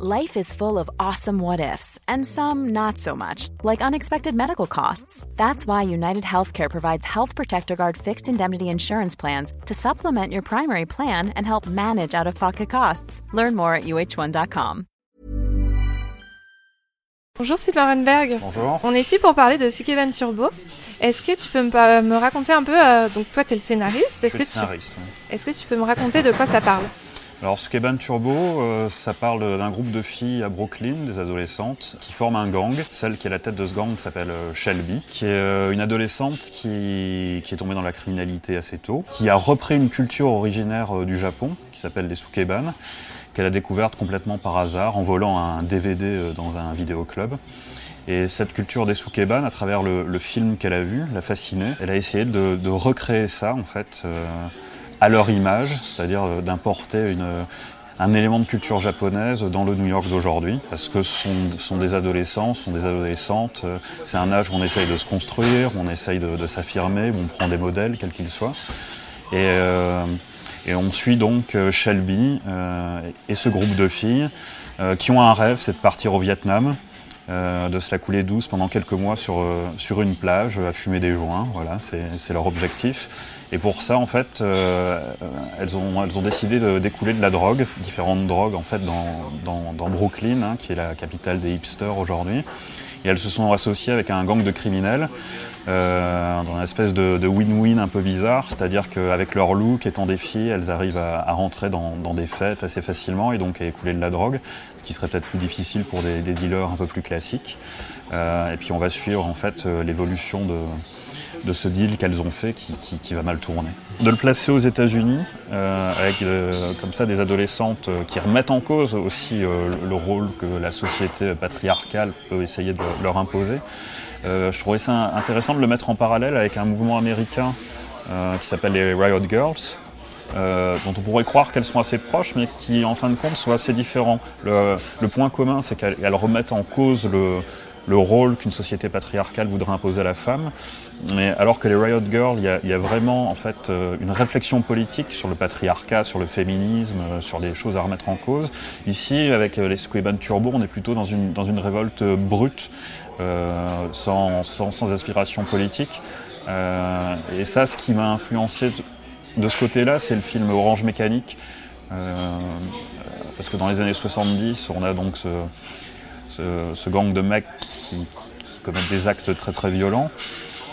Life is full of awesome what ifs, and some not so much, like unexpected medical costs. That's why United Healthcare provides Health Protector Guard fixed indemnity insurance plans to supplement your primary plan and help manage out of pocket costs. Learn more at uh1.com. Bonjour Sylvain Renberg. Bonjour. On est ici pour parler de Sukeban Turbo. Est-ce que tu peux me, me raconter un peu, euh, donc toi tu es le scénariste, est-ce que, tu, Scénariste, oui. est-ce que tu peux me raconter de quoi ça parle Alors, Sukeban Turbo, euh, ça parle d'un groupe de filles à Brooklyn, des adolescentes, qui forment un gang. Celle qui est la tête de ce gang s'appelle euh, Shelby, qui est euh, une adolescente qui, qui est tombée dans la criminalité assez tôt, qui a repris une culture originaire du Japon, qui s'appelle les Sukeban, qu'elle a découverte complètement par hasard en volant un DVD dans un vidéoclub. Et cette culture des Sukeban, à travers le, film qu'elle a vu, l'a fascinée. Elle a essayé de, recréer ça, en fait, à leur image, c'est-à-dire euh, d'importer une, un élément de culture japonaise dans le New York d'aujourd'hui, parce que ce sont, des adolescents, ce sont des adolescentes, euh, c'est un âge où on essaye de se construire, on essaye de, s'affirmer, on prend des modèles, quels qu'ils soient. Et, euh, on suit donc euh, Shelby euh, et ce groupe de filles euh, qui ont un rêve, c'est de partir au Vietnam, euh, de se la couler douce pendant quelques mois sur, euh, sur une plage, à fumer des joints, voilà, c'est leur objectif. Et pour ça, en fait, euh, elles, ont, elles ont décidé de d'écouler de la drogue, différentes drogues, en fait, dans, dans, dans Brooklyn, hein, qui est la capitale des hipsters aujourd'hui. Et elles se sont associées avec un gang de criminels euh, dans une espèce de win-win un peu bizarre, c'est-à-dire qu'avec leur look, étant des elles arrivent à, à rentrer dans, dans des fêtes assez facilement et donc à écouler de la drogue, ce qui serait peut-être plus difficile pour des, des dealers un peu plus classiques. Euh, et puis on va suivre en fait euh, l'évolution de, de ce deal qu'elles ont fait qui, qui- qui va mal tourner. De le placer aux États-Unis, euh, avec euh, comme ça des adolescentes euh, qui remettent en cause aussi euh, le rôle que la société patriarcale peut essayer de leur imposer. Euh, je trouvais ça intéressant de le mettre en parallèle avec un mouvement américain euh, qui s'appelle les Riot Girls, euh, dont on pourrait croire qu'elles sont assez proches, mais qui en fin de compte sont assez différents. Le, point commun, c'est qu'elles elles remettent en cause le, le rôle qu'une société patriarcale voudrait imposer à la femme. Mais alors que les Riot Girls, il y a, vraiment en fait euh, une réflexion politique sur le patriarcat, sur le féminisme, euh, sur des choses à remettre en cause. Ici, avec euh, les Squeban Turbo, on est plutôt dans une, dans une révolte brute, sans, sans, aspiration politique. Et ça, ce qui m'a influencé de, ce côté-là, c'est le film Orange Mécanique. Parce que dans les années 70, on a donc ce, ce, gang de mecs qui, commettent des actes très très violents.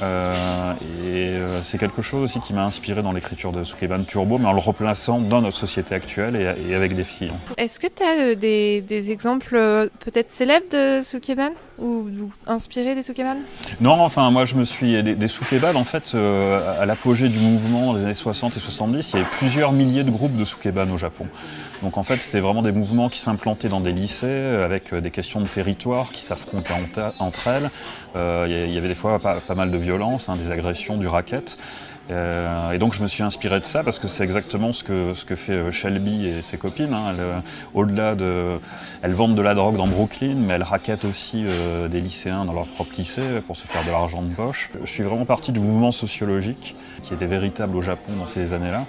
Euh, et euh, c'est quelque chose aussi qui m'a inspiré dans l'écriture de Sukeban Turbo, mais en le replaçant dans notre société actuelle et, avec des filles. Est-ce que tu as des, des exemples euh, peut-être célèbres de Sukeban ou, ou inspirés des Sukeban Non, enfin, moi je me suis. Des, des en fait, euh, à l'apogée du mouvement des années 60 et 70, il y avait plusieurs milliers de groupes de Sukeban au Japon. Donc en fait, c'était vraiment des mouvements qui s'implantaient dans des lycées euh, avec euh, des questions de territoire qui s'affrontaient entre, elles. Il y avait des fois pas, mal de violence, hein, des agressions, du racket. Euh, et donc je me suis inspiré de ça parce que c'est exactement ce que, ce que fait euh, Shelby et ses copines. hein. Euh, Au-delà de, elles vendent de la drogue dans Brooklyn, mais elles raquettent aussi des lycéens dans leur propre lycée pour se faire de l'argent de poche. Je suis vraiment parti du mouvement sociologique qui était véritable au Japon dans ces années-là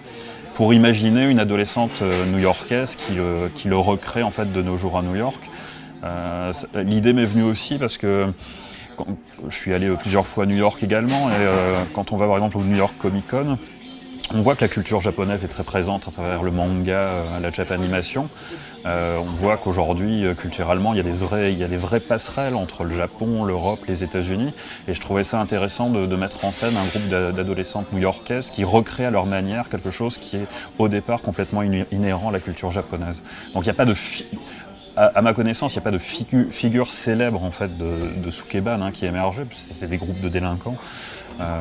pour imaginer une adolescente new-yorkaise qui, euh, qui le recrée en fait de nos jours à New York. L'idée m'est venue aussi parce que je suis allé euh, plusieurs fois à New York également et euh, quand on va par exemple au New York Comic Con, on voit que la culture japonaise est très présente à travers le manga, euh, la japanimation. Euh, on voit qu'aujourd'hui, culturellement, il y, a des vraies passerelles entre le Japon, l'Europe, les États-Unis. Et je trouvais ça intéressant de, de mettre en scène un groupe d'a- d'adolescentes new-yorkaises qui recréent à leur manière quelque chose qui est au départ complètement inhérent à la culture japonaise. Donc il n'y a pas de... à, ma connaissance, il n'y a pas de figu- figure célèbre en fait de, de hein, qui émergeait, c'est des groupes de délinquants. Euh,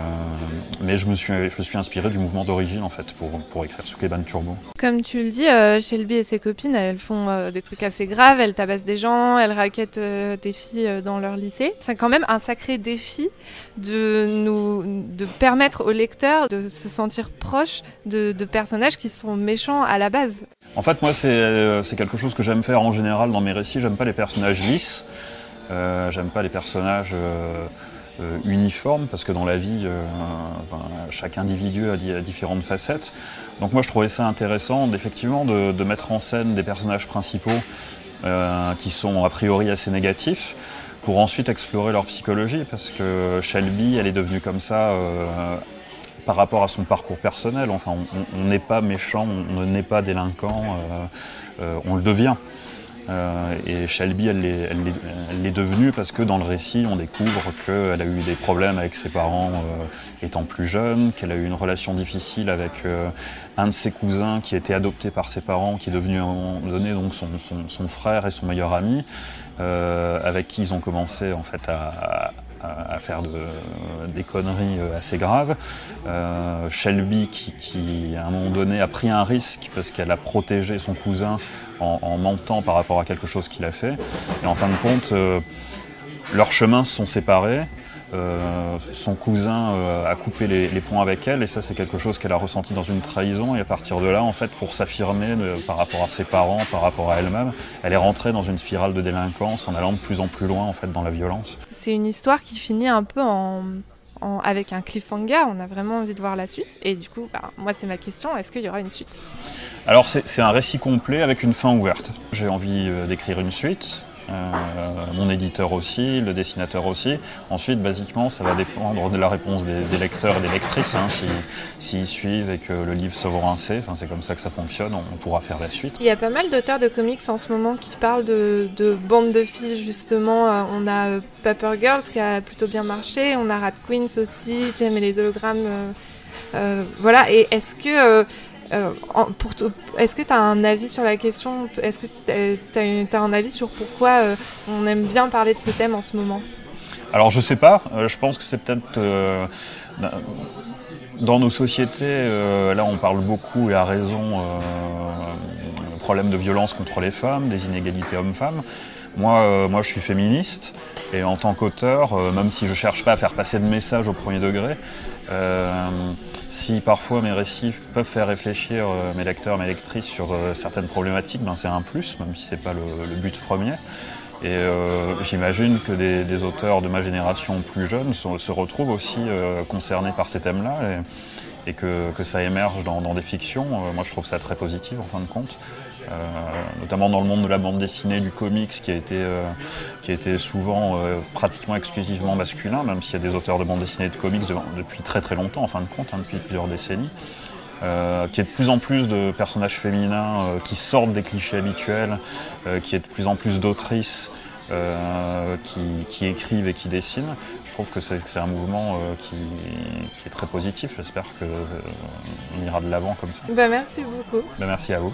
mais je me, suis, je me suis inspiré du mouvement d'origine en fait pour, pour écrire Sukeban Turbo. Comme tu le dis, euh, Shelby et ses copines, elles font euh, des trucs assez graves, elles tabassent des gens, elles raquettent des filles dans leur lycée. C'est quand même un sacré défi de nous de permettre aux lecteurs de se sentir proches de, de personnages qui sont méchants à la base. En fait, moi, c'est c'est quelque chose que j'aime faire en général dans mes récits. J'aime pas les personnages lisses. Euh, j'aime pas les personnages euh, euh, uniformes parce que dans la vie, euh, ben, chaque individu a, di- a différentes facettes. Donc moi, je trouvais ça intéressant, d'effectivement, de, de mettre en scène des personnages principaux qui sont a priori assez négatifs pour ensuite explorer leur psychologie, parce que Shelby, elle est devenue comme ça par rapport à son parcours personnel. Enfin, on n'est pas méchant, on n'est pas délinquant, on le devient. Euh, et Shelby, elle l'est devenue parce que dans le récit, on découvre qu'elle a eu des problèmes avec ses parents euh, étant plus jeune, qu'elle a eu une relation difficile avec euh, un de ses cousins qui a été adopté par ses parents, qui est devenu à un moment donné donc son, frère et son meilleur ami, avec qui ils ont commencé en fait à, faire des conneries assez graves. Shelby qui, à un moment donné, a pris un risque parce qu'elle a protégé son cousin en, mentant par rapport à quelque chose qu'il a fait. Et en fin de compte, euh, leurs chemins sont séparés. Euh, son cousin euh, a coupé les, ponts avec elle et ça c'est quelque chose qu'elle a ressenti dans une trahison et à partir de là en fait pour s'affirmer par rapport à ses parents, par rapport à elle-même, elle est rentrée dans une spirale de délinquance en allant de plus en plus loin en fait dans la violence. C'est une histoire qui finit un peu en, avec un cliffhanger, on a vraiment envie de voir la suite et du coup bah, moi c'est ma question, est-ce qu'il y aura une suite? Alors c'est un récit complet avec une fin ouverte. J'ai envie euh, d'écrire une suite, euh, mon éditeur aussi, le dessinateur aussi. Ensuite, basiquement, ça va dépendre de la réponse des, lecteurs et des lectrices. Hein. S'ils suivent et que le livre se vend c'est comme ça que ça fonctionne, on, pourra faire la suite. Il y a pas mal d'auteurs de comics en ce moment qui parlent de, de bandes de filles, justement. Euh, on a Paper Girls qui a plutôt bien marché, on a Rat Queens aussi, Jem et les hologrammes. voilà, et est-ce que euh, est-ce que tu as un avis sur la question? Est-ce que tu as, un avis sur pourquoi euh, on aime bien parler de ce thème en ce moment? Alors je sais pas, euh, je pense que c'est peut-être dans nos sociétés, là on parle beaucoup et à raison problème de violence contre les femmes, des inégalités hommes-femmes. Moi, moi je suis féministe et en tant qu'auteur, même si je cherche pas à faire passer de message au premier degré, si parfois mes récits peuvent faire réfléchir euh, mes lecteurs, mes lectrices sur euh, certaines problématiques, ben c'est un plus, même si ce n'est pas le, but premier. Et euh, j'imagine que des, auteurs de ma génération plus jeunes se, retrouvent aussi concernés par ces thèmes-là et, que, ça émerge dans, des fictions. moi, je trouve ça très positif en fin de compte. Euh, notamment dans le monde de la bande dessinée, du comics, qui a été, euh, qui a été souvent euh, pratiquement exclusivement masculin, même s'il y a des auteurs de bande dessinée et de comics depuis très très longtemps, en fin de compte, hein, depuis plusieurs décennies. Euh, qui est de plus en plus de personnages féminins qui sortent des clichés habituels, qui est de plus en plus d'autrices qui, qui, écrivent et qui dessinent. Je trouve que c'est un mouvement qui, qui, est très positif. J'espère qu'on ira de l'avant comme ça. Bah, merci beaucoup. Bah, merci à vous.